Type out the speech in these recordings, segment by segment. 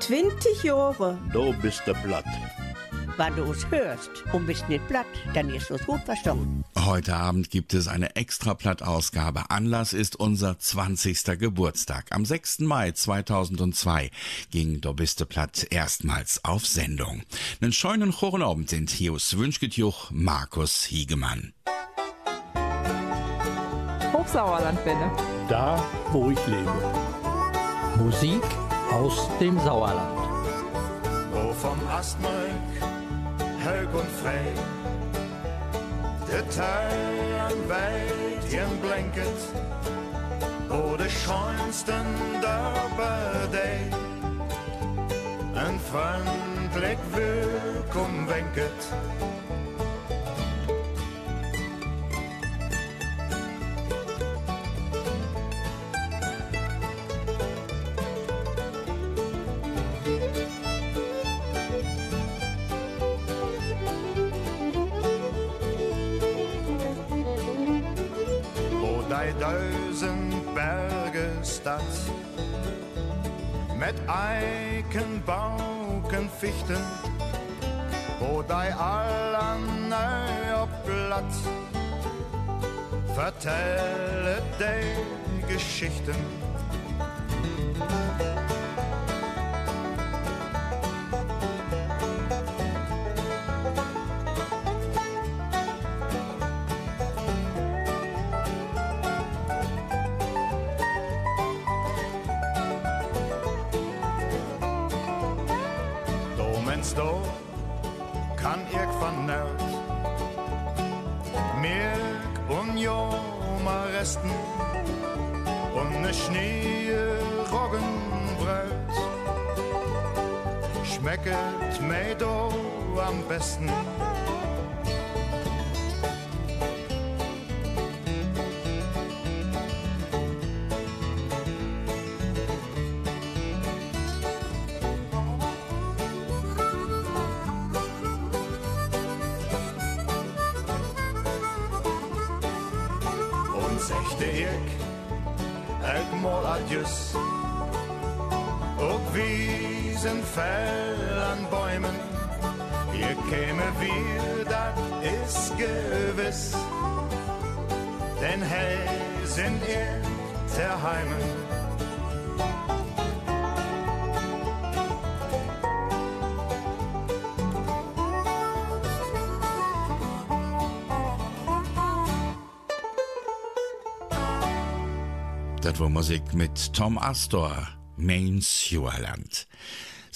20 Jahre. Du bist der Blatt. Wenn du es hörst und bist nicht platt, dann ist es gut verstanden. Heute Abend gibt es eine Extraplatt-Ausgabe. Anlass ist unser 20. Geburtstag. Am 6. Mai 2002 ging Dobiste Platt erstmals auf Sendung. Einen scheunen Chorenabend sind Hius Wünschgetjuch Markus Hiegemann. Hochsauerlandwelle. Da, wo ich lebe. Musik aus dem Sauerland. Oh, wo vom Astmark, hög und frei, der Tern weit ihren blinket, wo der schönsten Dörfer dei, ein freundlich Willkommen winket, 2000 Berge Stadt. mit eiken, bauken, fichten, wo dei allen op blad. Vertelle dei Geschichten. Mens då kan jeg fornøyd Mirk und joma resten Und ne Schnee Roggenbröt Schmecket do am besten fell an Bäumen. Ihr käme wir, dat is gewiss. Denn hey sind ihr der Heimen Das war Musik mit Tom Astor, Main Sewerland.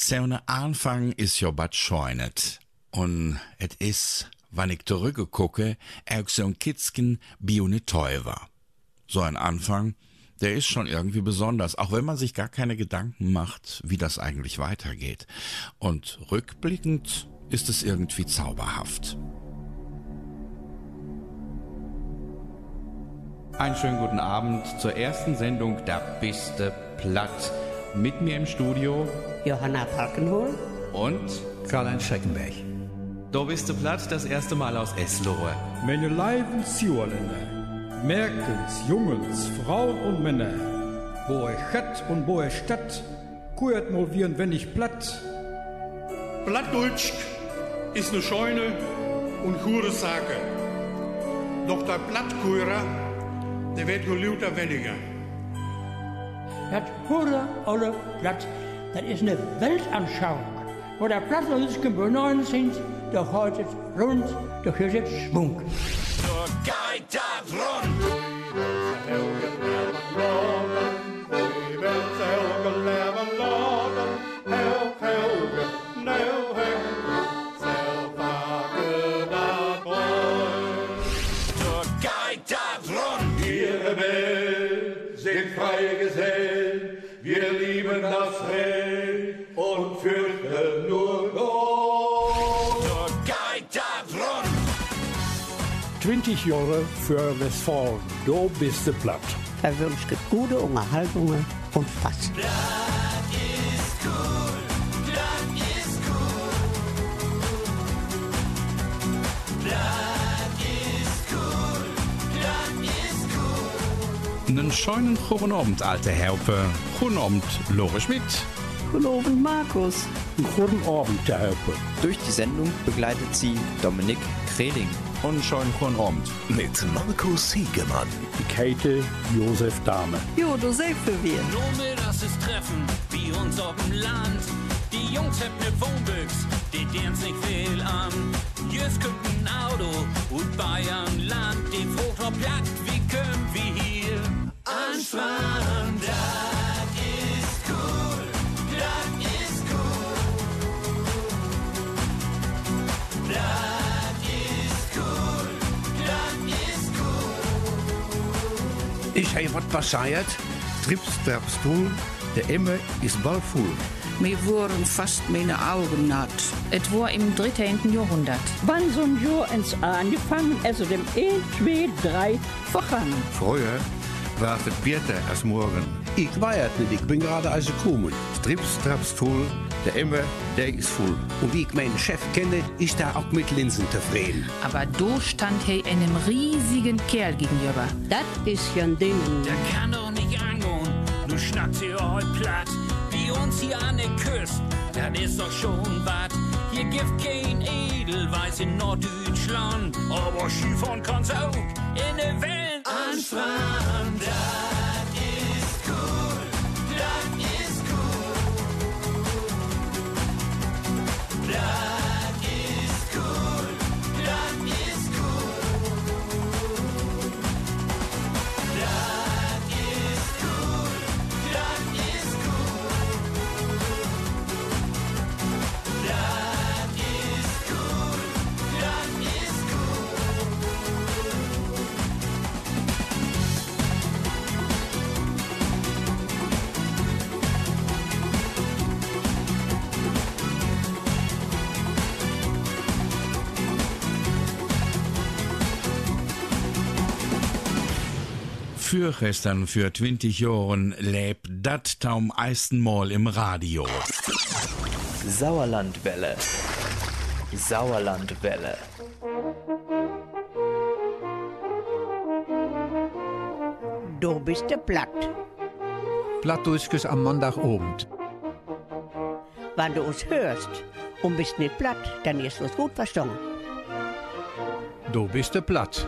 Seine Anfang ist ja bad scheunet. Und et is, wann ich zurückgucke, auch so ein Kitzken bione teuer. So ein Anfang, der ist schon irgendwie besonders, auch wenn man sich gar keine Gedanken macht, wie das eigentlich weitergeht. Und rückblickend ist es irgendwie zauberhaft. Einen schönen guten Abend zur ersten Sendung Da biste platt. Mit mir im Studio Johanna Parkenhol, und Karl-Heinz Schreckenberg. Da biste platt das erste Mal aus Eslohe. Meine lieben Zuhörer, Merkens, Jungens, Frauen und Männer, wo euch Chat und wo euch Stadt, kuert mal wie ein wenig platt. Plattdeutsch ist eine scheune und gute Sache. Doch der Plattkurer, der wird gelüter weniger. Das pure alle Platz, das ist eine Weltanschauung. Wo der Platz noch nicht geboren sind, da hat es rund, da ist es Schwung. Geht das rund 20 Jahre für Westfalen. Du bist der Blatt. verwünscht gute Unterhaltungen und Spaß. Einen schönen guten Abend, alte Herpe. Guten Abend, Lore Schmidt. Guten Abend, Markus. Guten Abend, Herr Helpe. Durch die Sendung begleitet sie Dominik Kreling. Und schon guten Abend. Mit Markus Hiegemann. Käthe Josef Dahme. Jo, du selbst für wir. Nur das ist Treffen, wie uns auf dem Land. Die Jungs haben ne Wohnbüchs, die deren nicht viel an. Jüss kommt ein Auto und Bayern Land. Die fragt ob Platt, wie können wir hier anfahren? Das Ich habe was passiert. Trips, traps, tun. Der Emme ist bald voll. Mir wurden fast meine Augen naht. Es war im 13. Jahrhundert. Wann so ein Jahr ins angefangen, also dem 1, 2, 3 vergangen. Früher war es Bierte als morgen. Ich weiß es nicht, ich bin gerade als gekommen. Trips, traps, voll. Der Emme, der ist voll. Und wie ich meinen Chef kenne, ist er auch mit Linsen zufrieden. Aber da stand er einem riesigen Kerl gegenüber. Das ist ja ein Ding. Der kann doch nicht angehen, du schnackt ihr heute platt. Wie uns hier an der Küste, das ist doch schon was. Hier gibt kein Edelweiß in Norddeutschland. Aber Skifahren kann's auch in der Welt. Das Für gestern, für 20 Jahren, lebt dat taum eisten Mal im Radio. Sauerlandwelle. Sauerlandwelle. Du bist der platt. Plattdeutsches am Montagabend. Wenn du uns hörst und bist nicht platt, dann ist es gut verstanden. Du bist der Platt.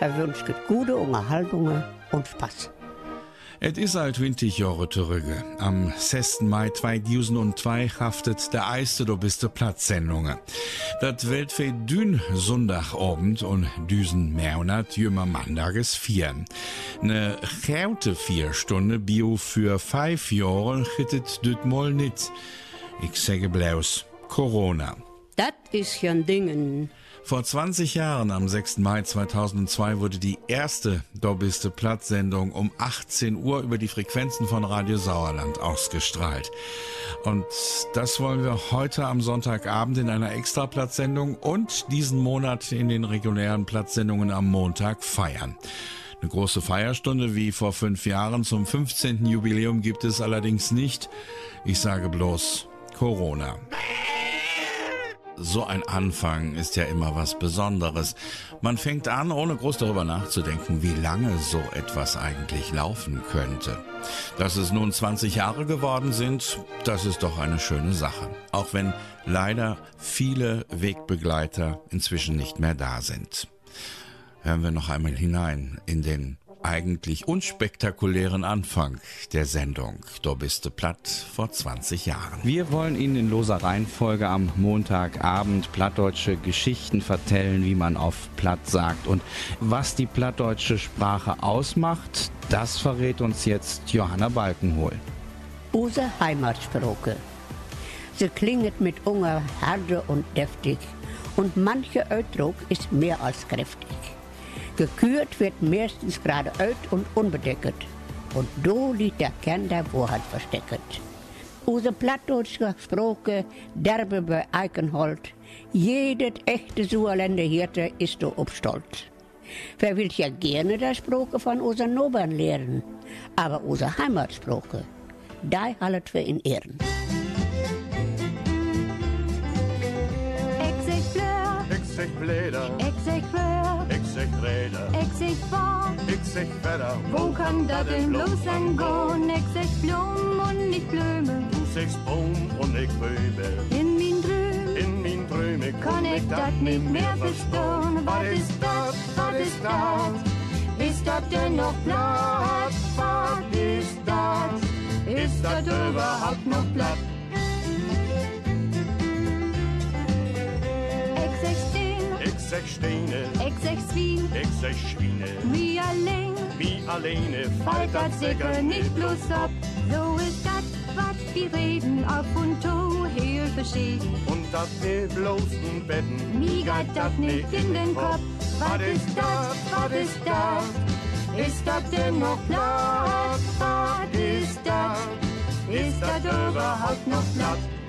Verwünscht gute Unterhaltungen und Spaß. Et is alt 20 Jahre zurück. Am 6. Mai 2002 haftet der Eiste do biste Platzsendungen. Dat Welt für dün Sonntagabend und düsen Monat jümmer Mandages vier. Ne gaute vier Stunde Bio für fünf Jahre hittet düt mal nit. Ich sage bloß Corona. Das ist ja ein Ding. Vor 20 Jahren, am 6. Mai 2002, wurde die erste Dobbiste Platzsendung um 18 Uhr über die Frequenzen von Radio Sauerland ausgestrahlt. Und das wollen wir heute am Sonntagabend in einer Extraplatzsendung und diesen Monat in den regulären Platzsendungen am Montag feiern. Eine große Feierstunde wie vor fünf Jahren zum 15. Jubiläum gibt es allerdings nicht. Ich sage bloß Corona. So ein Anfang ist ja immer was Besonderes. Man fängt an, ohne groß darüber nachzudenken, wie lange so etwas eigentlich laufen könnte. Dass es nun 20 Jahre geworden sind, das ist doch eine schöne Sache. Auch wenn leider viele Wegbegleiter inzwischen nicht mehr da sind. Hören wir noch einmal hinein in den eigentlich unspektakulären Anfang der Sendung. Du bist du platt vor 20 Jahren. Wir wollen Ihnen in loser Reihenfolge am Montagabend plattdeutsche Geschichten vertellen, wie man auf Platt sagt. Und was die plattdeutsche Sprache ausmacht, das verrät uns jetzt Johanna Balkenhol. Unsere Heimatsprache. Sie klingt mit Unger harte und deftig und mancher Ausdruck ist mehr als kräftig. Gekürt wird meistens gerade alt und unbedeckt. Und da liegt der Kern der Wahrheit versteckt. Unsere plattdeutsche Sprache, derbe bei Eichenhold, jedes echte Sauerländer Hirte ist da ob stolz. Wer will ja gerne die Sprache von unseren Nobern lernen, aber unsere Heimatsprache, die halten wir in Ehren. Zeg fleur, Ik zeg ik zeg ik zeg reden, ik zeg bar. ik zeg verder. Wo kann das denn bloß angehen? Ich sag Blum und nicht Blöme. Wo sechs Baum und ich Böbel. In min Dröm In min Träume kann ich das nicht mehr verstehen. Was ist das, was ist das? Ist das denn noch Platz? Was ist das? Ist das überhaupt noch Platz? Sag Steine, ich sech Swien, ich sag Schweine. mir allein. Wie alleine Fällt das sicher nicht bloß ab. So ist das, was wir reden, auf und zu, hier versteht. Und das mit bloßen Betten. Mir geht das nicht in den Kopf. Was ist das, was ist das? Ist das denn noch Platz? Was ist das? Ist das überhaupt noch Platz?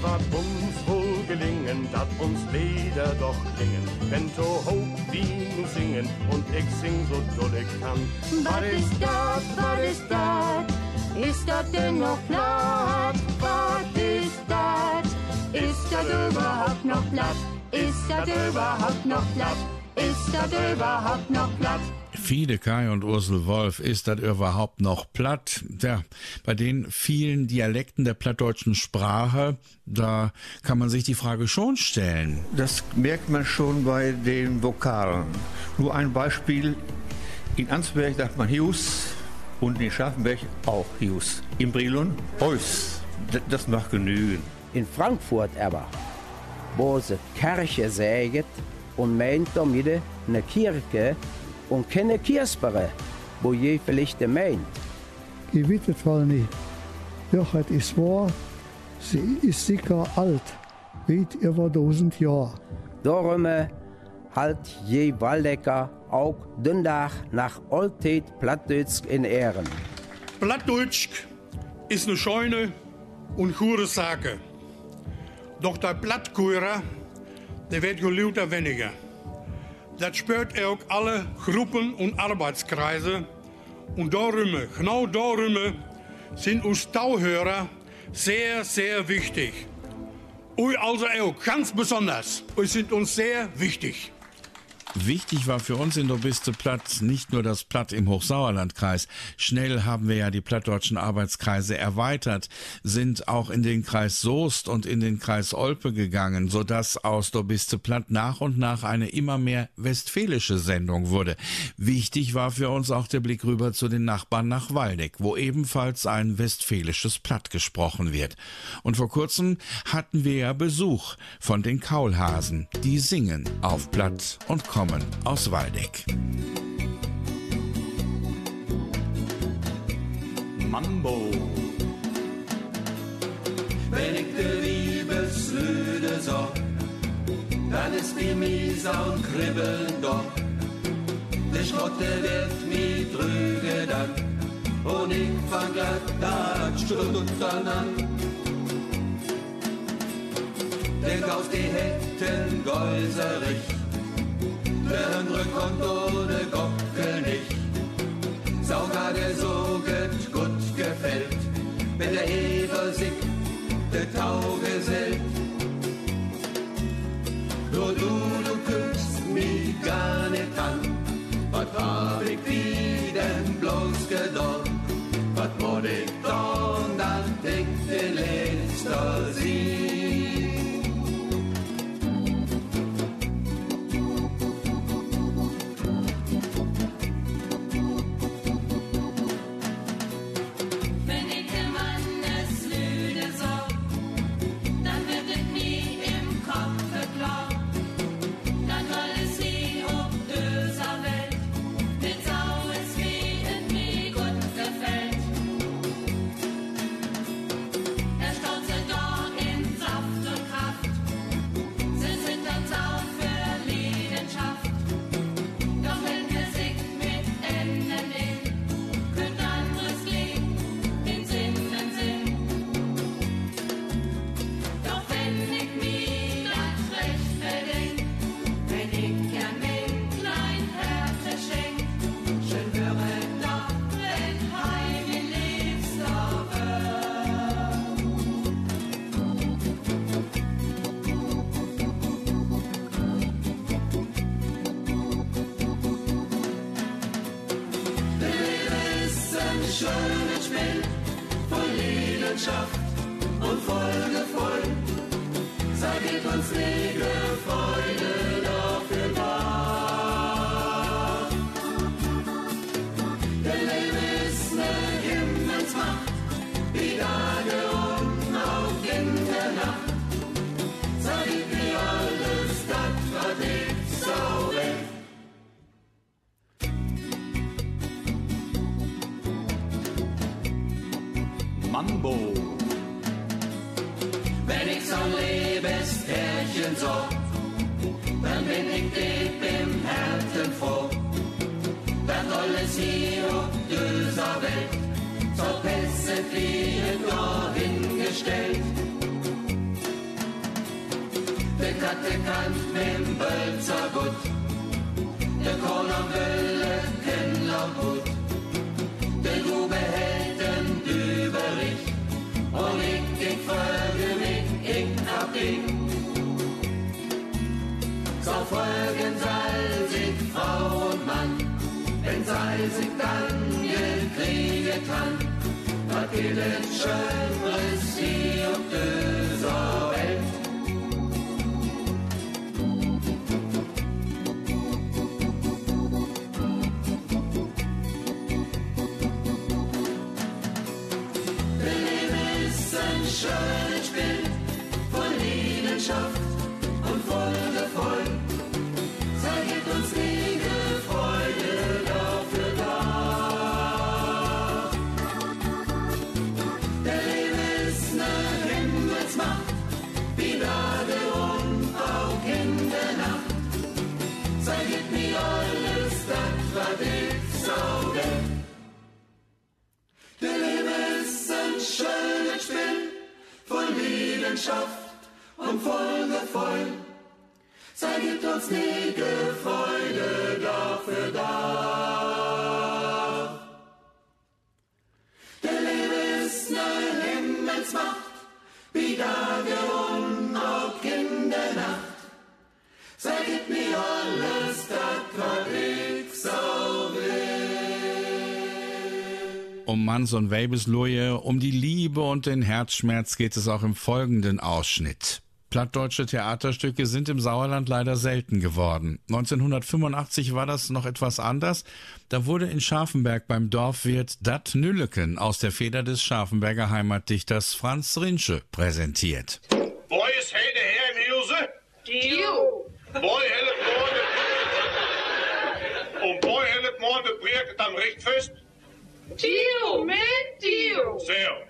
War uns wohl gelingen, dat uns Lieder doch klingen. Wenn so hoch wie nu singen und ich sing so doll ich kann. Was ist das, was ist das? Ist das denn noch Platz? Was ist das? Ist das überhaupt noch Platz? Ist das überhaupt noch Platz? Ist das überhaupt noch Platz? Fiede Kai und Ursel Wolf, ist das überhaupt noch platt? Ja, bei den vielen Dialekten der plattdeutschen Sprache, da kann man sich die Frage schon stellen. Das merkt man schon bei den Vokalen. Nur ein Beispiel. In Ansberg sagt man Hius und in Scharfenberg auch Hius. In Brilon Heus. Das macht genügen. In Frankfurt aber, wo sie Kirche säget und meint damit eine Kirche und keine Kirsbere, wo je vielleicht meint. Ich weiß es wohl nicht. Doch, es ist wahr, sie ist sicher alt, weit über 1000 Jahre. Darum äh, halt je Waldecker auch Dündach nach Alltät Plattdeutsch in Ehren. Plattdeutsch ist eine scheune und gute Sache. Doch der Plattkurer, der wird gelauter weniger. Das spürt auch alle Gruppen und Arbeitskreise. Und darum, genau darum, sind uns Tauhörer sehr, sehr wichtig. Und also auch ganz besonders. Und sind uns sehr wichtig. Wichtig war für uns in Dobiste Platt nicht nur das Platt im Hochsauerlandkreis. Schnell haben wir ja die plattdeutschen Arbeitskreise erweitert, sind auch in den Kreis Soest und in den Kreis Olpe gegangen, sodass aus Dobiste Platt nach und nach eine immer mehr westfälische Sendung wurde. Wichtig war für uns auch der Blick rüber zu den Nachbarn nach Waldeck, wo ebenfalls ein westfälisches Platt gesprochen wird. Und vor kurzem hatten wir ja Besuch von den Kaulhasen. Die singen auf Platt und kommen aus Waldeck. Mambo. Wenn ich de Liebeslüde sag, dann ist die Mieser und kribbeln doch. Der Schrotte wird mi trüge dann, und ich fang glatt da Stuttern an. Denk auf die Hetten Gäuserich, der Hündre kommt ohne Gockel nicht. Sauger der so gut, gefällt, wenn der Hefer sich der Tau gesellt. Nur du, du küsst mich gar nicht an, was hab ich wie denn bloß gedacht? Was mod ich Um Manns und Weibesloje, um die Liebe und den Herzschmerz geht es auch im folgenden Ausschnitt. Plattdeutsche Theaterstücke sind im Sauerland leider selten geworden. 1985 war das noch etwas anders. Da wurde in Scharfenberg beim Dorfwirt Dat Nülleken aus der Feder des Scharfenberger Heimatdichters Franz Rinsche präsentiert. Boy is hele her im Huse? Dio. Boy hellet morgen. Und boy hellet morgen prieket am Richtfest? Dio. Sehr.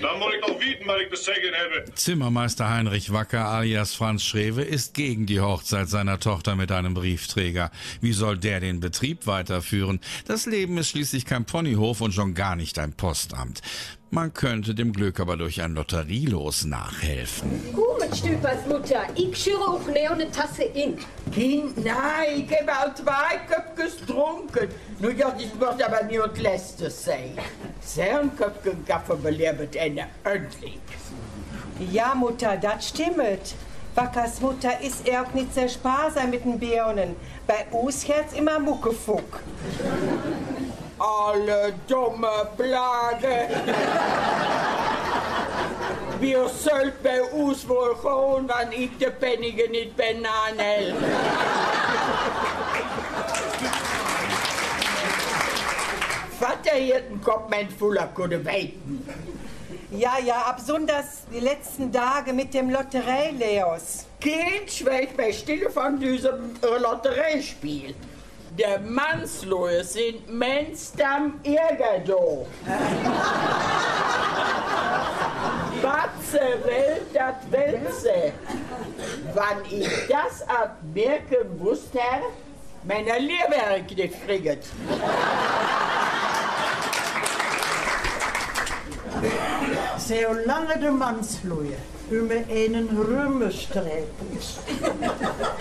Dann muss ich doch wieten, was ich zu sagen habe. Zimmermeister Heinrich Wacker alias Franz Schrewe ist gegen die Hochzeit seiner Tochter mit einem Briefträger. Wie soll der den Betrieb weiterführen? Das Leben ist schließlich kein Ponyhof und schon gar nicht ein Postamt. Man könnte dem Glück aber durch ein Lotterielos nachhelfen. Gut, Stüpers Mutter, ich schüre auch ne eine Tasse in. Kind, nein, ich habe auch zwei Köpfe getrunken. Nur ja, das muss aber nicht das letzte sein. Zehn Köpfe Kaffee belebt eine endlich. Ja, Mutter, das stimmt. Wackers Mutter ist er auch nicht sehr sparsam mit den Birnen. Bei uns Herz immer Muckefuck. Alle dumme Plage. Wir sollt bei uns wohl gehen, wenn ich die Pennige nicht anhält. Vater hier einen Kopf mein Fuller kunne weiten. Ja, ja, absonders die letzten Tage mit dem Lotterie-Leos. Kind schweigt bei Stille von diesem Lotteriespiel. Der Mannslohe sind Menstam Irgerdo. Batze Welt, dat Welze. Wann ich das ab merken wusste, meiner Lehrwerk nicht friget. Zolang de mansvloeien über einen Römerstreep ist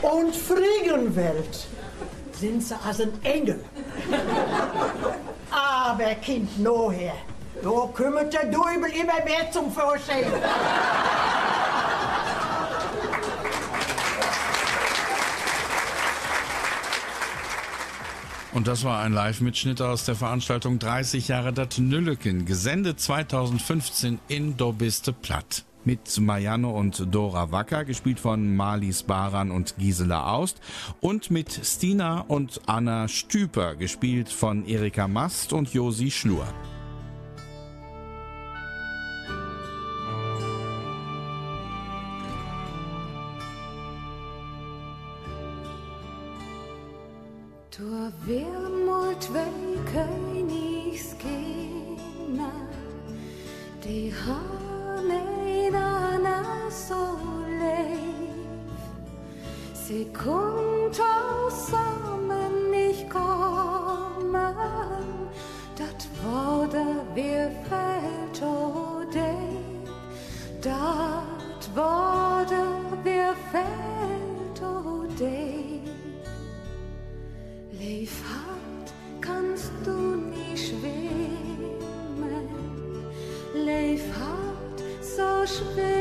und fliegen wird, sind sie als ein Engel. Aber Kind, noher, da kümmert der Dübel immer mehr zum Vorschein. Und das war ein Live-Mitschnitt aus der Veranstaltung 30 Jahre dat Nülleken, gesendet 2015 in Dobiste Platt. Mit Marianne und Dora Wacker, gespielt von Marlies Baran und Gisela Aust. Und mit Stina und Anna Stüper, gespielt von Erika Mast und Josi Schlur. Sie kommt kommen, dat wurde wir fällt oder dat wurde wir fällt oder Leif hart kannst du nicht schwimmen, Leif hart, so schwimmt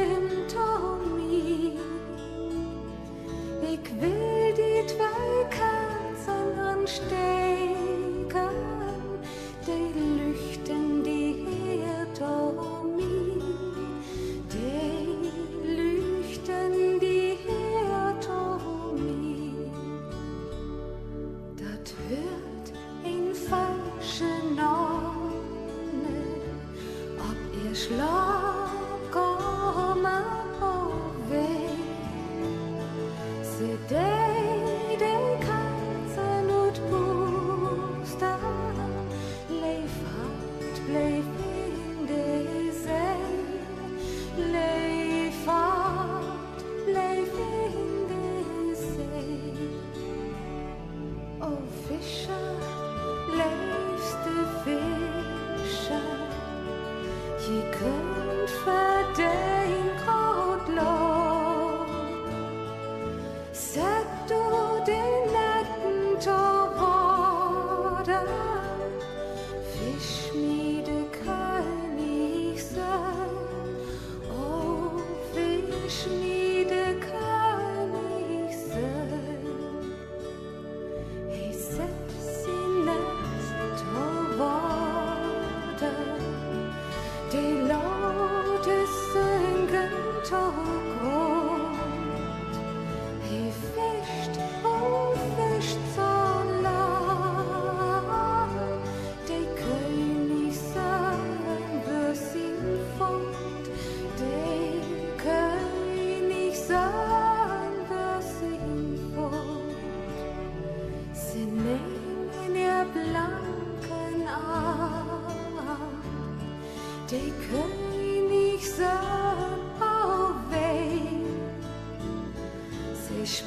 Sie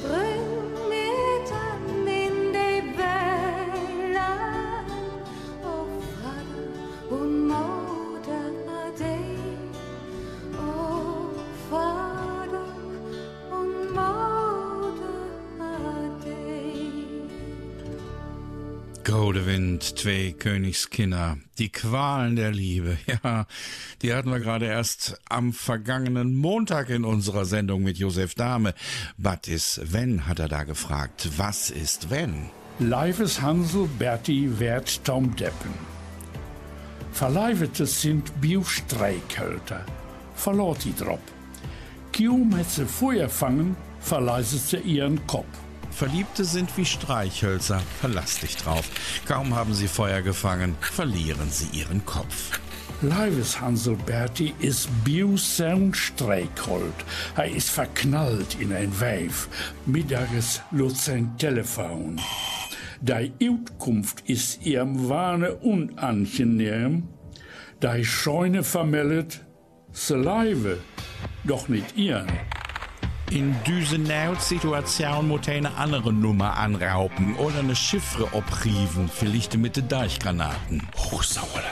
Godewind, zwei Königskinder, die Qualen der Liebe. Ja, die hatten wir gerade erst am vergangenen Montag in unserer Sendung mit Josef Dahme. Was ist wenn, hat er da gefragt. Was ist wenn? Lives Hansel Berti werd Tom Deppen. Verleivete sind Biostreikhölter. Verlor die drop. Kaum hat sie Feuer fangen, verleiset sie ihren Kopf. Verliebte sind wie Streichhölzer, verlass dich drauf. Kaum haben sie Feuer gefangen, verlieren sie ihren Kopf. Lives Hansel Berti ist Biusen Streichhold. Er ist verknallt in ein Weif. Mittages lutzt sein Telefon. Die Utkunft ist ihrem Wahne unangenehm. Die Scheune vermeldet, se Leive, doch nicht ihren. In diese Situation muss eine andere Nummer anraupen oder eine Chiffre oprieven, vielleicht mit den Deichgranaten. Hochsauerland.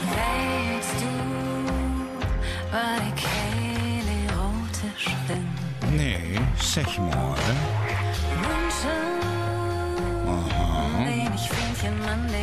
Weißt du, war ich erotisch bin? Nee, sag mal. Wünsche, Aha. wenig Fähnchen an die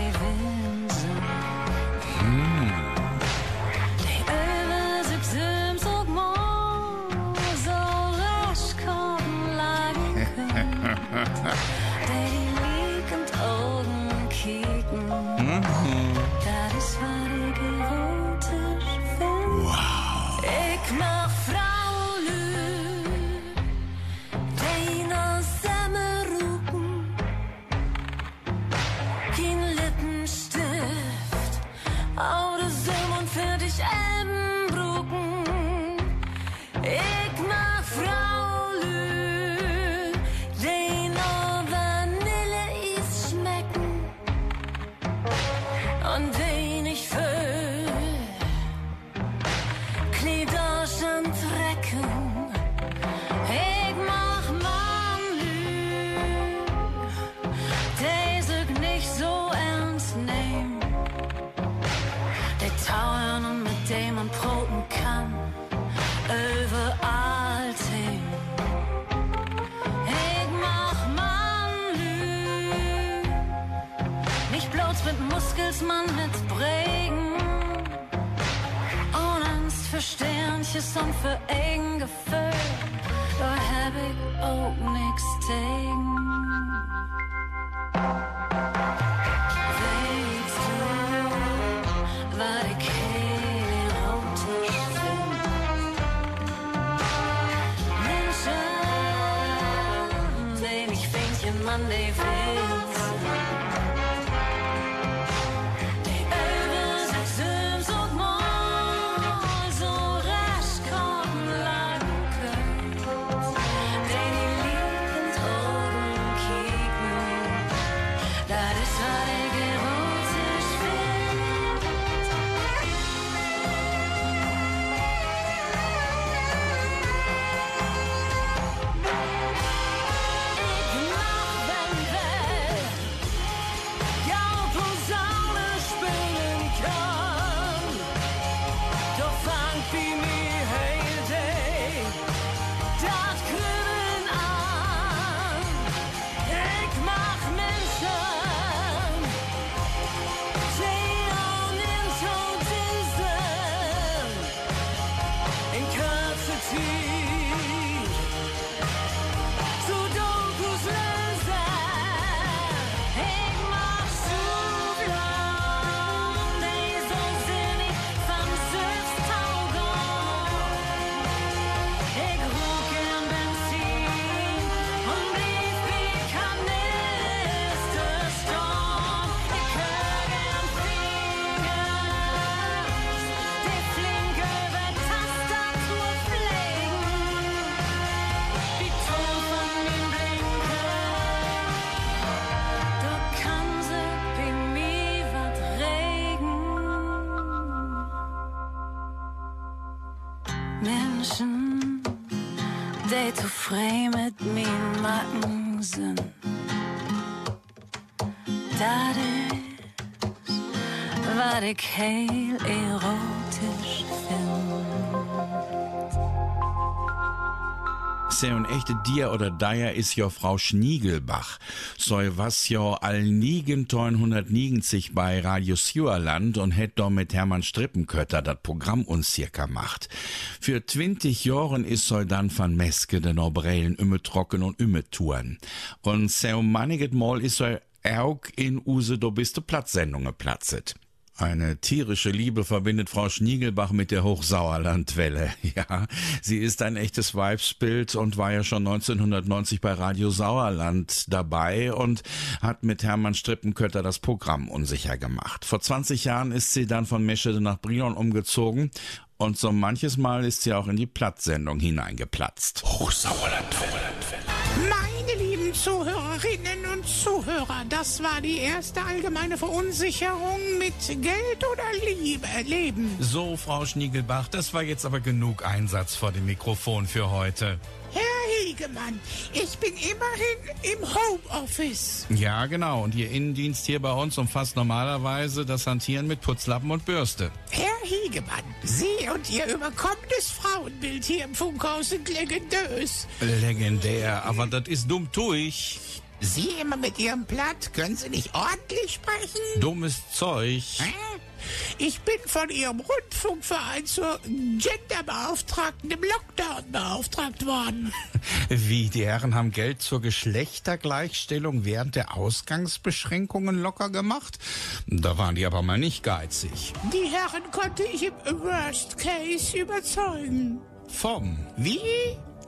Ist, was ich heel erotisch find. Se und echte Dir oder Deier is jo Frau Schniegelbach. So was jo all nigen 990 bei Radio Sjuerland und het do mit Hermann Strippenkötter dat Programm uns circa macht. Für 20 Jahren is so dann van Meske den Obrelen ümme trocken und ümme touren. Und so maniget Mal is so auch in Use do biste Platzsendungen platzet. Eine tierische Liebe verbindet Frau Schniegelbach mit der Hochsauerlandwelle. Ja, sie ist ein echtes Weibsbild und war ja schon 1990 bei Radio Sauerland dabei und hat mit Hermann Strippenkötter das Programm unsicher gemacht. Vor 20 Jahren ist sie dann von Meschede nach Brilon umgezogen und so manches Mal ist sie auch in die Platzsendung hineingeplatzt. Hochsauerlandwelle. Zuhörer, das war die erste allgemeine Verunsicherung mit Geld oder Liebe, Leben. So, Frau Schniegelbach, das war jetzt aber genug Einsatz vor dem Mikrofon für heute. Herr Hegemann, ich bin immerhin im Homeoffice. Ja, genau. Und Ihr Innendienst hier bei uns umfasst normalerweise das Hantieren mit Putzlappen und Bürste. Herr Hegemann, Sie und Ihr überkommenes Frauenbild hier im Funkhaus sind legendös. Legendär, aber das ist dumm durch. Sie immer mit Ihrem Platt, können Sie nicht ordentlich sprechen? Dummes Zeug. Hä? Ich bin von Ihrem Rundfunkverein zur Genderbeauftragten im Lockdown beauftragt worden. Wie, die Herren haben Geld zur Geschlechtergleichstellung während der Ausgangsbeschränkungen locker gemacht? Da waren die aber mal nicht geizig. Die Herren konnte ich im Worst Case überzeugen. Vom. Wie?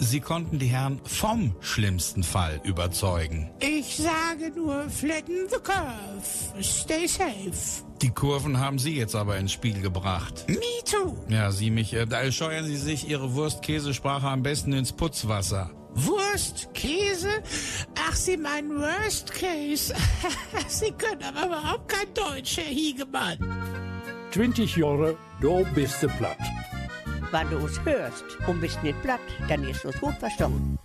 Sie konnten die Herren vom schlimmsten Fall überzeugen. Ich sage nur, flatten the curve. Stay safe. Die Kurven haben Sie jetzt aber ins Spiel gebracht. Me too. Ja, Sie mich, äh, da scheuern Sie sich Ihre Wurst-Käsesprache am besten ins Putzwasser. Wurst, Käse? Ach, Sie meinen Worst Case. Sie können aber überhaupt kein Deutsch, Herr Hiegemann. 20 Jahre, da bist du platt. Wenn du es hörst und bist nicht platt, dann ist es gut verstanden.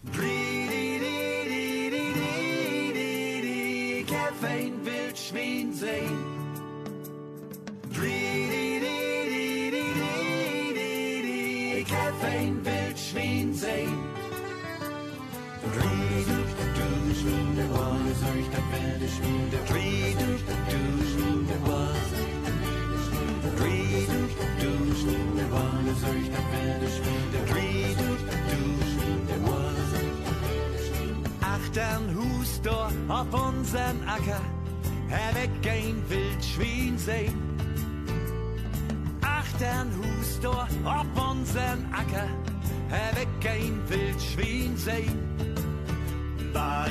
Ich hab ein Wildschwein sehen. Ich hab ein Wildschwein sehen. Dreh durch das Schwein, der Wolle, durch das wilde Schwein, der Dreh durch das Schwein, der Wolle. Durch das wilde Schmiede. Achtern Hus da auf unseren Acker, Herr weg ein Wildschwein sehen. Achtern Hus da auf unseren Acker, Herr weg ein Wildschwein sehen. Ba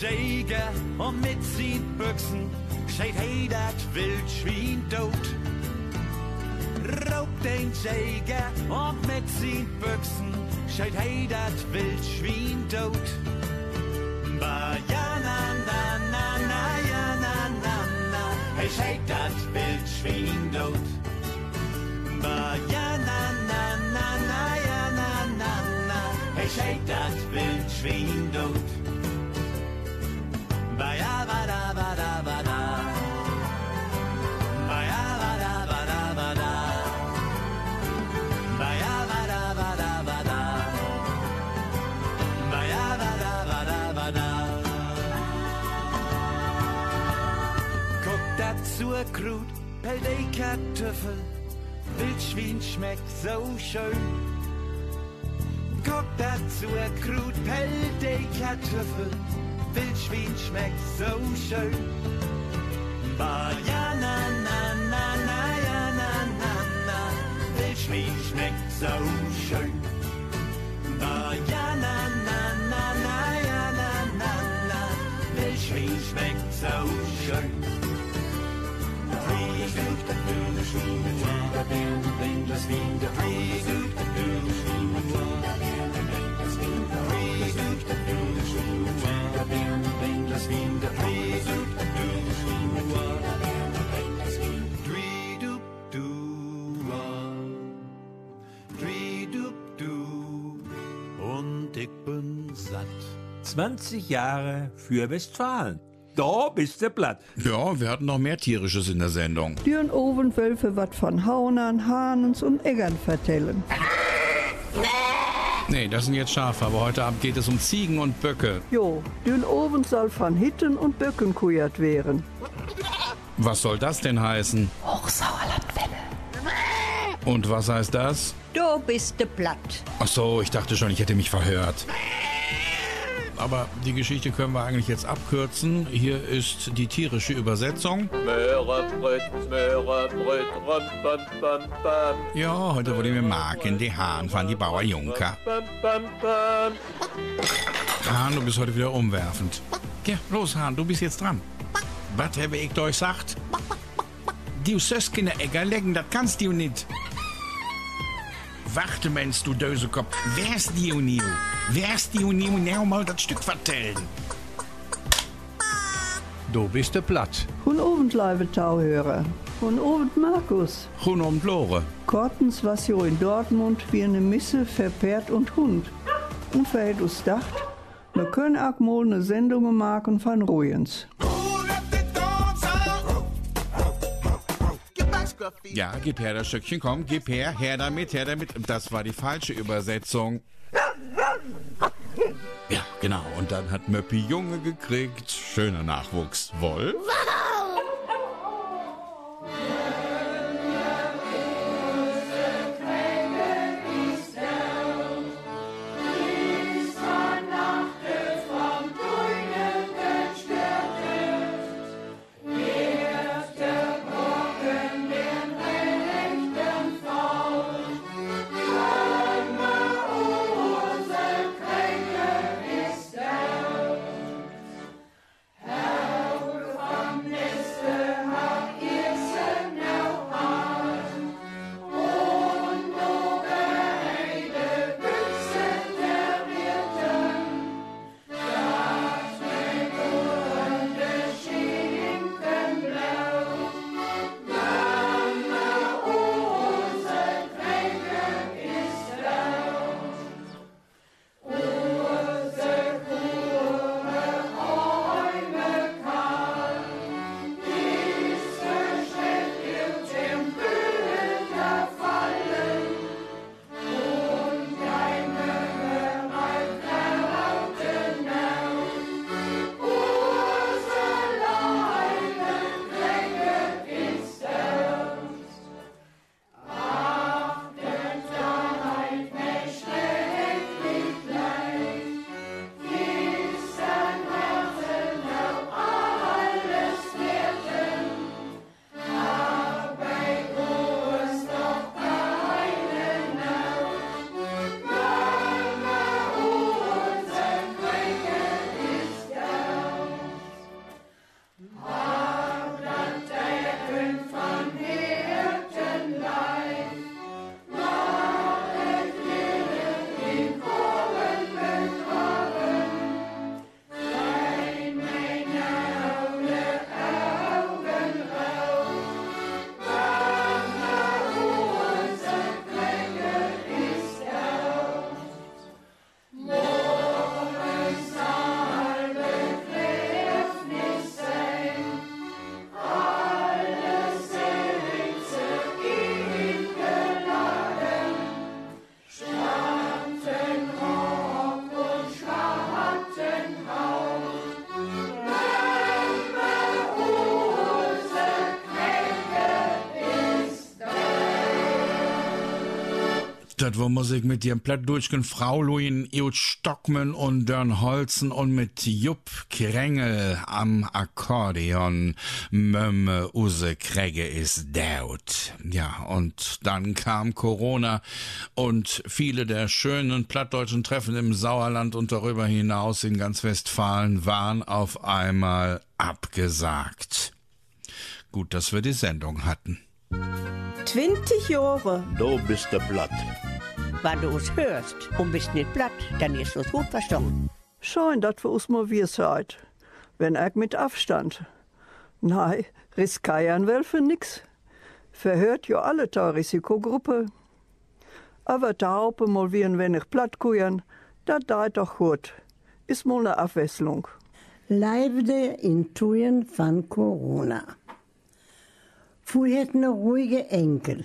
Jäger und mit sin Büchsen scheit hey dat Wildschwein tot. Raubt den Jäger und mit sin Büchsen scheit hey dat Wildschwein tot. Ba ja na na na na ja na na na, hey scheit dat Wildschwein tot. Ba ja na na na na ja na na na, hey scheit dat Wildschwein tot. Krut, Pelday Kartoffel, Wildschwein schmeckt so schön. Guck dazu Krut, Pelday Kartoffel, Wildschwein schmeckt so schön. Ba ja na na na ja na na na, Wildschwein schmeckt so schön. Ba ja na na na ja na na na, Wildschwein schmeckt so schön. Wilde Schwein, der Bären bringt das Wien, der Frühstück, das wilde Schwein, der Bären bringt das Wien, der Frühstück, das wilde Schwein, der Bären bringt das der das wilde Schwein, der 20 Jahre für Westfalen. Da bist du platt. Ja, wir hatten noch mehr Tierisches in der Sendung. Dürren Oven wölfe wat von Haunern, Hahnens und Eggern vertellen. Nee, das sind jetzt Schafe, aber heute Abend geht es um Ziegen und Böcke. Jo, dürren Oven soll von Hitten und Böcken kujert werden. Was soll das denn heißen? Hochsauerlandwelle. Und was heißt das? Du bist de platt. Ach so, ich dachte schon, ich hätte mich verhört. Aber die Geschichte können wir eigentlich jetzt abkürzen. Hier ist die tierische Übersetzung. Ja, heute wollen wir Marken, die Hahn von die Bauer Junker. Hahn, du bist heute wieder umwerfend. Ja, los Hahn, du bist jetzt dran. Was habe ich euch gesagt? Die Söskine Egger legen, das kannst du nicht. Warte, Mensch, du Dösekopf. Wär's die Union? Wär's die Union? Ja, mal das Stück vertellen. Du bist de platt. Hun Oven leibe Tauhörer. Hun Oven Markus. Hun und Lore. Kortens was jo in Dortmund wie eine Misse verpehrt und Hund. Und verhält us dacht, wir können auch mal eine Sendung machen von Rujens. Ja, gib her das Stückchen, komm, gib her, her damit, her damit. Das war die falsche Übersetzung. Ja, genau. Und dann hat Möppi Junge gekriegt. Schöner Nachwuchs. Wolf? Das war Musik mit dem plattdeutschen Fraulein Jut Stockmann und Dörn Holzen und mit Jupp Krengel am Akkordeon. Mömme Use Kregge ist daut. Ja, und dann kam Corona und viele der schönen plattdeutschen Treffen im Sauerland und darüber hinaus in ganz Westfalen waren auf einmal abgesagt. Gut, dass wir die Sendung hatten. 20 Jahre. Du bist der Blatt. Wenn du uns hörst und bist nicht platt, dann ist es gut verstanden. Schein, dat wir uns mal wir seid. Wenn ich mit Abstand. Nein, riskieren will für nix. Verhört ja alle der Risikogruppe. Aber da Haupe mal wie ein wenig plattkujen, dat deit doch gut. Ist mal ne Abwechslung. Leibde in Tuen von Corona. Fu het ne ruhige Enkel.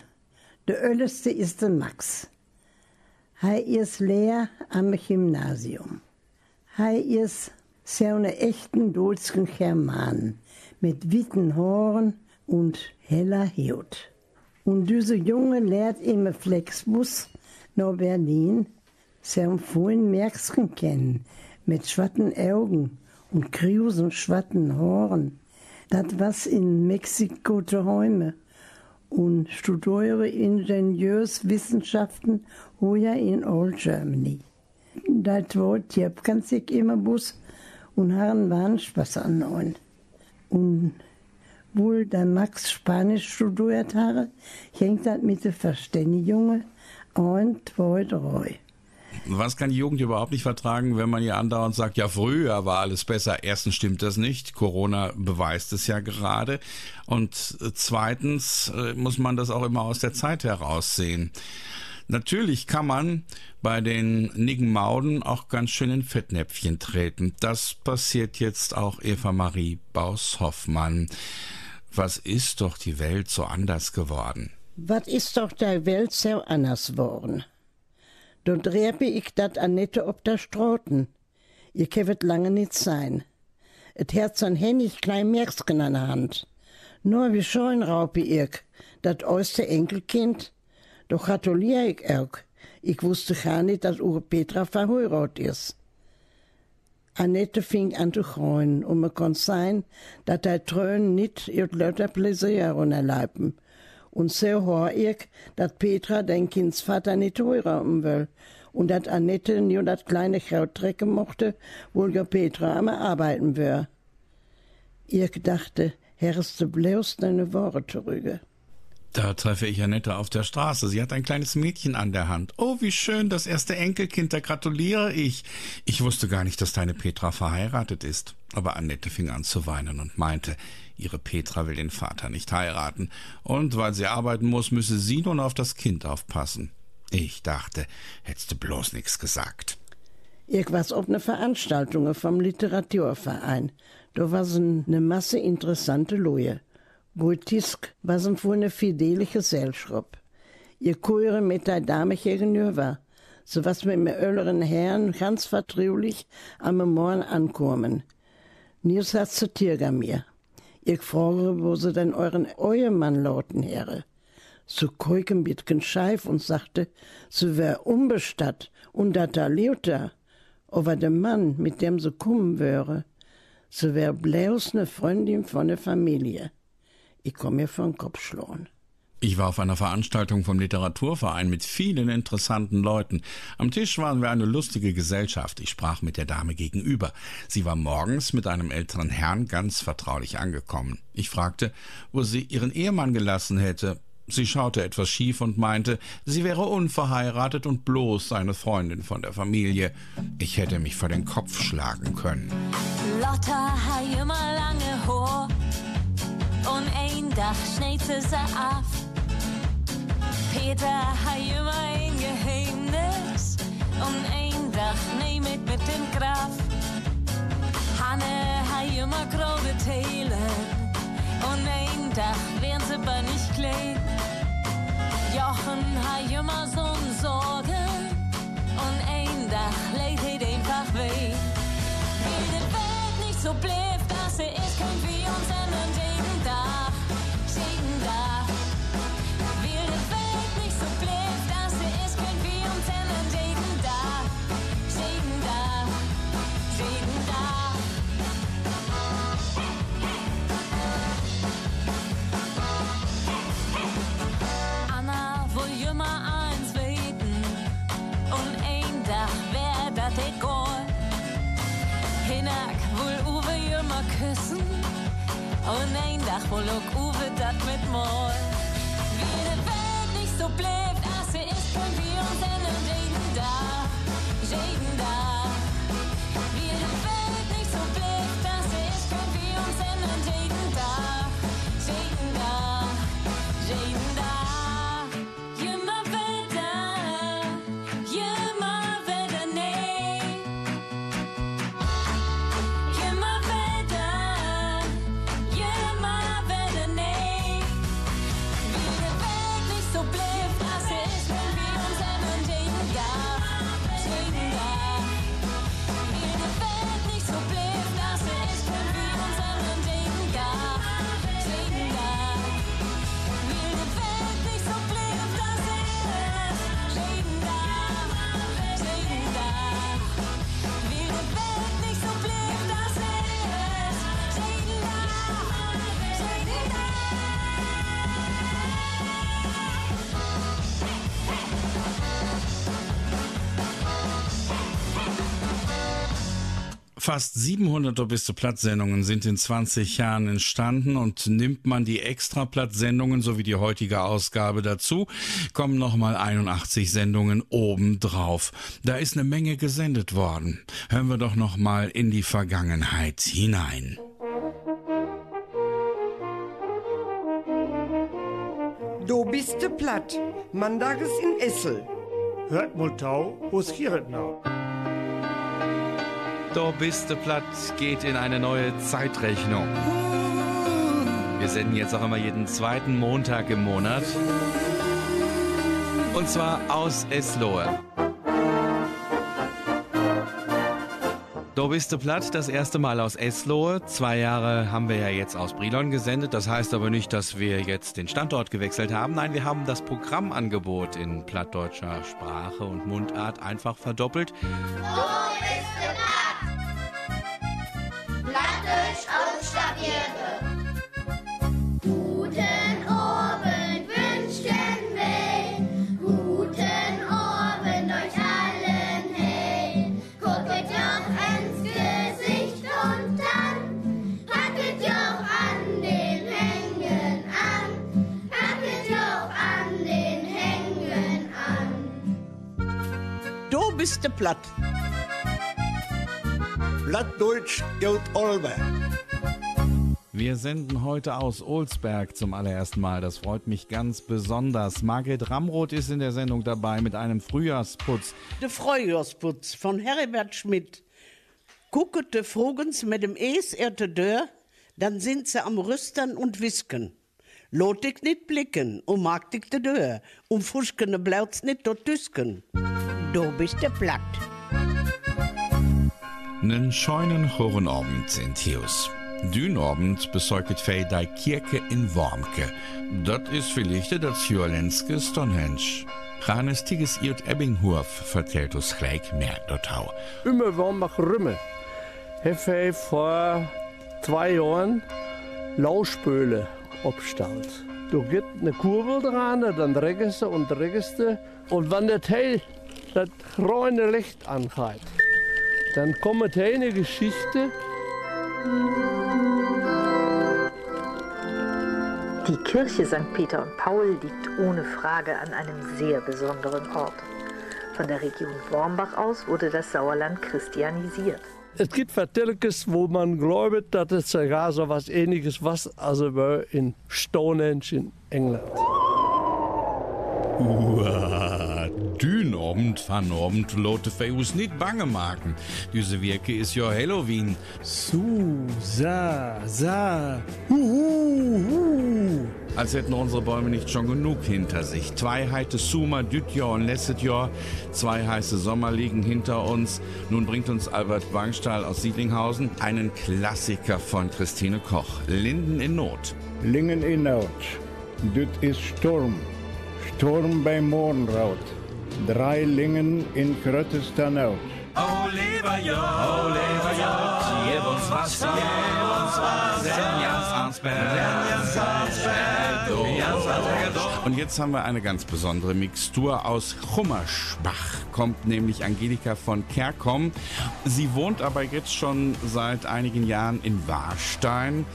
Der älteste ist der Max. Hij is leer am Gymnasium. Hij is zo'n echten deutschen German mit witten Haaren und heller Haut. Und diese Junge lehrt im Flexbus nach Berlin seinen vollen Merksken kennen, mit schwatten Augen und grusen schwatten Haaren. Das was in Mexiko träume und studiere Ingenieurswissenschaften hier in Old Germany. Wort Jeb kann sich immer Bus und haben waren Spaß an Und wohl der Max Spanisch studiert habe, hängt das mit der Verständigung und zwei, drei. Was kann die Jugend überhaupt nicht vertragen, wenn man ihr andauernd sagt, ja, früher war alles besser. Erstens stimmt das nicht. Corona beweist es ja gerade. Und zweitens äh, muss man das auch immer aus der Zeit heraussehen. Natürlich kann man bei den Niggenmauden auch ganz schön in Fettnäpfchen treten. Das passiert jetzt auch Eva Marie Baus-Hoffmann. Was ist doch die Welt so anders geworden? Was ist doch der Welt so anders geworden? Dann drepe ich dat Annette ob der Stroten. Ihr kevet lange nicht sein. Et Herz an Hennig klein Merksken an der Hand. Nur wie scheun raupe ich, dat äußte Enkelkind. Doch gratulier ich auch. Ich wusste gar nicht, dass Ure Petra verheiratet ist. Annette fing an zu freuen, und man konnte sein, dass der Trön nicht ihr lauter Pläsier unerleiben. Und so hör ich, dass Petra den Kindsvater nicht heiraten will. Und dass Annette nur das kleine Kraut trecken mochte, wo ja Petra am Arbeiten wär. Ich dachte, hörst du bloß deine Worte zurück. Da treffe ich Annette auf der Straße. Sie hat ein kleines Mädchen an der Hand. Oh, wie schön, das erste Enkelkind, da gratuliere ich. Ich wusste gar nicht, dass deine Petra verheiratet ist. Aber Annette fing an zu weinen und meinte, ihre Petra will den Vater nicht heiraten. Und weil sie arbeiten muss, müsse sie nun auf das Kind aufpassen. Ich dachte, hättest du bloß nichts gesagt. Irgendwas ob ne Veranstaltung vom Literaturverein. Da war so ne Masse interessante Leute. Bultisk was een voor een fidele gezelschap. Je koere mit der Dame gegenüber, so was mit mir älteren Herren ganz vertraulich am Morgen ankommen. Nils hat zu Tirga mir. Ich frage, wo sie denn euren Ehemann lauten Herre. So keuken bitken scheif und sagte, sie wär unbestatt und dat da lebt er. Aber der Mann, mit dem sie kommen wäre, sie wär bloß ne Freundin von der Familie. Ich komme mir vor den Kopf schlagen. Ich war auf einer Veranstaltung vom Literaturverein mit vielen interessanten Leuten. Am Tisch waren wir eine lustige Gesellschaft. Ich sprach mit der Dame gegenüber. Sie war morgens mit einem älteren Herrn ganz vertraulich angekommen. Ich fragte, wo sie ihren Ehemann gelassen hätte. Sie schaute etwas schief und meinte, sie wäre unverheiratet und bloß eine Freundin von der Familie. Ich hätte mich vor den Kopf schlagen können. Lotta hat immer lange Haar und ein Dach schneid sie sie Peter hat immer ein Geheimnis und ein Dach nehmet mit dem Graf. Hanne hat immer große Teile und ein Dach werden sie aber nicht klein. Jochen hat immer so'n Sorge und ein Dach lädt het einfach weh. Wie die Welt nicht so bleibt, dass sie ist, können wir uns ändern Uwe immer küssen. Und ein Dach wohl auch Uwe dat mit Moll. Wie die Welt nicht so bleibt, als sie ist, können wir uns ändern jeden Tag, jeden Fast 700 beste Platzsendungen sind in 20 Jahren entstanden und nimmt man die Extraplatzsendungen sowie die heutige Ausgabe dazu, kommen nochmal 81 Sendungen obendrauf. Da ist eine Menge gesendet worden. Hören wir doch nochmal in die Vergangenheit hinein. Du bist de platt. Mandages in Essel. Hört mal tau, wo's hier now? Do bist du platt geht in eine neue Zeitrechnung. Wir senden jetzt auch immer jeden zweiten Montag im Monat. Und zwar aus Eslohe. Do bist platt, das erste Mal aus Eslohe. Zwei Jahre haben wir ja jetzt aus Brilon gesendet. Das heißt aber nicht, dass wir jetzt den Standort gewechselt haben. Nein, wir haben das Programmangebot in plattdeutscher Sprache und Mundart einfach verdoppelt. Du bist Platt. Platt. Plattdeutsch gilt Olbe. Wir senden heute aus Olsberg zum allerersten Mal. Das freut mich ganz besonders. Margret Ramroth ist in der Sendung dabei mit einem Frühjahrsputz. Der Frühjahrsputz von Heribert Schmidt. Gucket de Vogens mit dem Es erte Dörr, dann sind sie am Rüstern und Wisken. Lot dich nicht blicken, und mag dich de Dörr, um Fuschkene blaut's nicht dort düsken. Du bist de platt. Nen scheunen Horenabend in Thius. Dünabend besorgt fei dei Kirche in Wormke. Dat is vielleicht das Jolenske Stonehenge. Ranes Tiges Irt Ebbinghof vertellt uns gleich mehr dortau. Immer Wormbach Rümme. Heffe vor zwei Jahren Lauspöle abstaut. Du gibt eine Kurbel dran, dann drehst du und drehst du. Und wenn der Teil das grüne Licht angeht, dann kommt eine Geschichte. Die Kirche St. Peter und Paul liegt ohne Frage an einem sehr besonderen Ort. Von der Region Wormbach aus wurde das Sauerland christianisiert. Es gibt Vertelkes, wo man glaubt, dass es sogar so was ähnliches was also in Stonehenge in England. Uah, Dünabend, Vanabend, Lotte Feus nicht bange machen. Diese Wirke ist ja Halloween. Su, sa, sa, hu, hu, hu. Als hätten unsere Bäume nicht schon genug hinter sich. Zwei heite Summer, Dütjahr und Jahr. Zwei heiße Sommer liegen hinter uns. Nun bringt uns Albert Bangstahl aus Siedlinghausen einen Klassiker von Christine Koch. Linden in Not. Lingen in Not. Dit is Sturm. Sturm bei Morgenraut. Drei Lingen in gröttester Not. Oh, lieber Jott, oh, lieber Jott, gib uns was, gib uns was, denn Jans Arnsberg, denn Jans Arnsberg, du, Jans Arnsberg. Und jetzt haben wir eine ganz besondere Mixtur aus Chummerschbach. Kommt nämlich Angelika von Kerkom. Sie wohnt aber jetzt schon seit einigen Jahren in Warstein.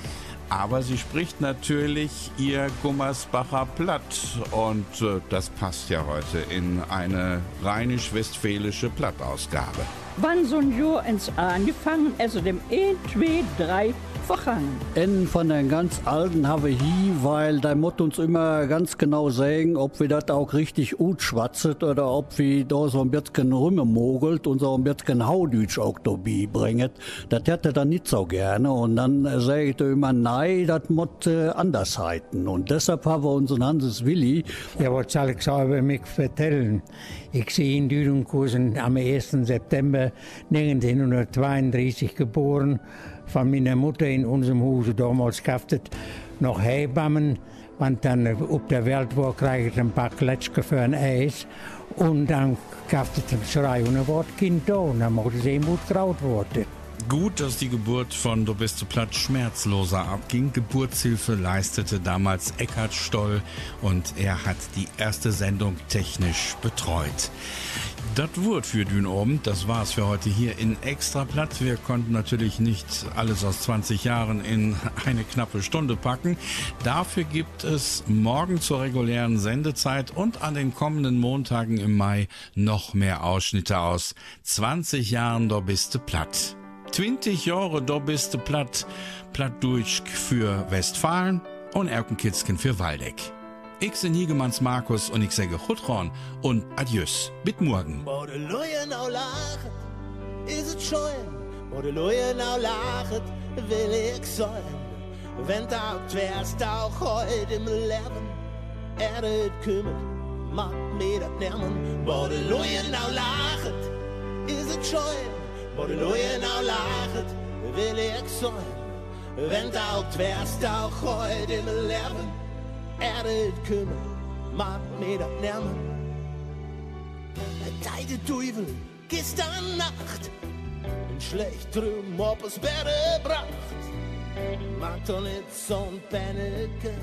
Aber sie spricht natürlich ihr Gummersbacher Platt und äh, das passt ja heute in eine rheinisch-westfälische Plattausgabe. Wann so ein Jahr ins angefangen, also dem 1, 2, 3 vergangen. En von den ganz Alten habe hier, weil da muss uns immer ganz genau sagen, ob wir das auch richtig gut schwatzet oder ob wir da so ein bisschen rumgemogelt und so ein bisschen Haudütsch auch dabei bringen. Das hätte er dann nicht so gerne und dann sage ich immer, nein, das muss äh, anders halten. Und deshalb haben wir unseren Hanses Willi. Ja, was soll ich über mich vertellen? Ich sehe in Dürenkursen am 1. September 1932 geboren von meiner Mutter in unserem Hause damals gehabt noch Hebammen. Und dann auf der Welt war, kriege ich ein paar Kletschke für ein Eis. Und dann gab es ein Schrei und ein Wort Kind da. Und dann musste sie gut graut worden. Gut, dass die Geburt von Du bist du platt schmerzloser abging. Geburtshilfe leistete damals Eckhard Stoll und er hat die erste Sendung technisch betreut. Das Wort für Dün oben, das war's für heute hier in Extraplatt. Wir konnten natürlich nicht alles aus 20 Jahren in eine knappe Stunde packen. Dafür gibt es morgen zur regulären Sendezeit und an den kommenden Montagen im Mai noch mehr Ausschnitte aus 20 Jahren, da bist du platt. 20 Jahre, da bist du platt. Platt durch für Westfalen und Erkenkitzken für Waldeck. Ich bin Hiegemanns Markus und ich sage Chutron und Adieus. Bis morgen. Wo de Leute nou lachen, is het de Leute nou lachen, will ich sein. Wenn auch wärst auch heute im Leben, er het kümmert, macht mir das nehmen. Wo de Leute nou lachen, is het schoon. Leute nou lachen, will ich sein. Wenn auch wärst auch heute im Leben, er kümmert, macht mir das nehmen. Deine Teufel gestern Nacht in schlecht drum ob es Bäre bracht. Mag doch nicht so ein Penneke.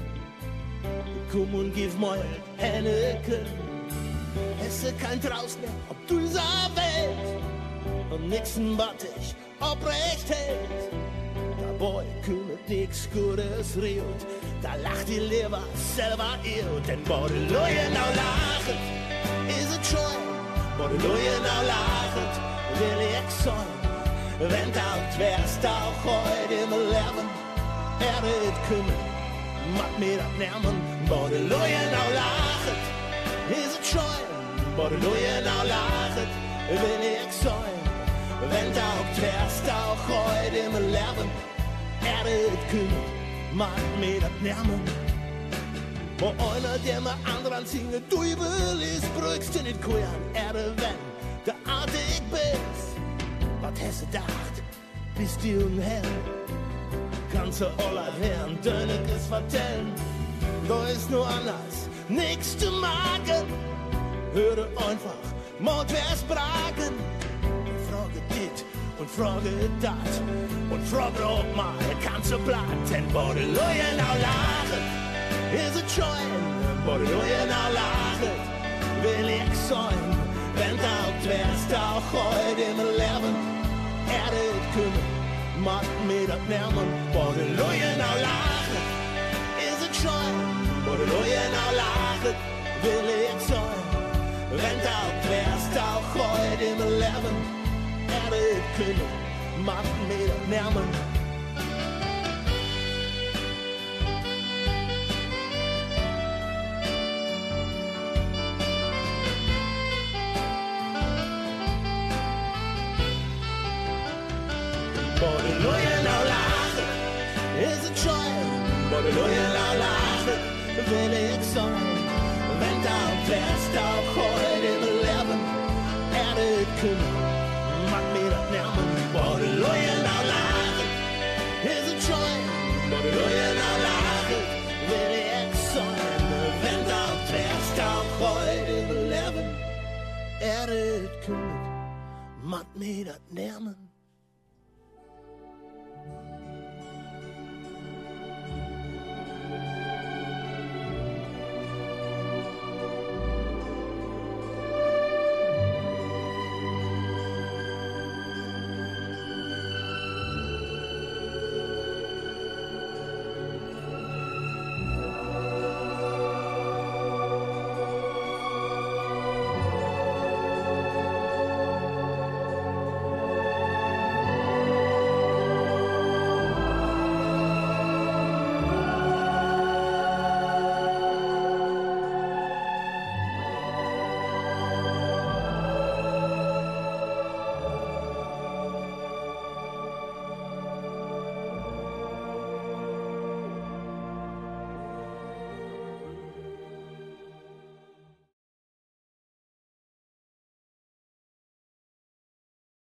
Komm und gib mal Henneke. Es ist kein Traus mehr, ob du dieser Welt und nixen, was dich obrecht hält. Dabei kümmert nix Gutes riot. Da lacht die Leber selber ihr. Denn die Leute now lachen, ist es die Leute now lachen, will ich sein. Wenn du wärst auch heute im Leben, er wird kümmern, macht mir. Wo die Leute now lachen, ist es die Leute now lachen, will ich sein. Wenn du wärst auch heute im Leben, er wird kümmern, macht mir das nehmen. Wo einer, der mir anderen singe, du will ist, brückst du nicht kujan, Erde, wenn der artig bist. Was hast du gedacht, bist du ein Herr? Kannst du aller Herren Dönekes vertellen? Da ist nur anders, zu machen. Höre einfach, Mord. Frage dit und frage dat. Und frage auch mal, kannst du platt, denn wo die Leute now lachen, ist es schon, wo die Leute now lachen, will ich sein, wenn du alt wärst, auch heute im Leben, er wird kümmern, macht mir das nehmen, wo die Leute now lachen, ist es schon, wo die Leute now lachen, will ich sein, wenn du alt wärst, auch heute im Leben, er wird kümmern, macht mir das nehmen. Wo die Leute now lachen, ist es schon. Wo die Leute now lachen, will ich sein. Wenn du wärst auch heute im Leben, er wird nehmen. Wo die Leute now lachen, ist es schon. Wo die Leute now lachen, will ich sein. Wenn du wärst auch heute im Leben, er wird kümmern, mat mir dat lernen.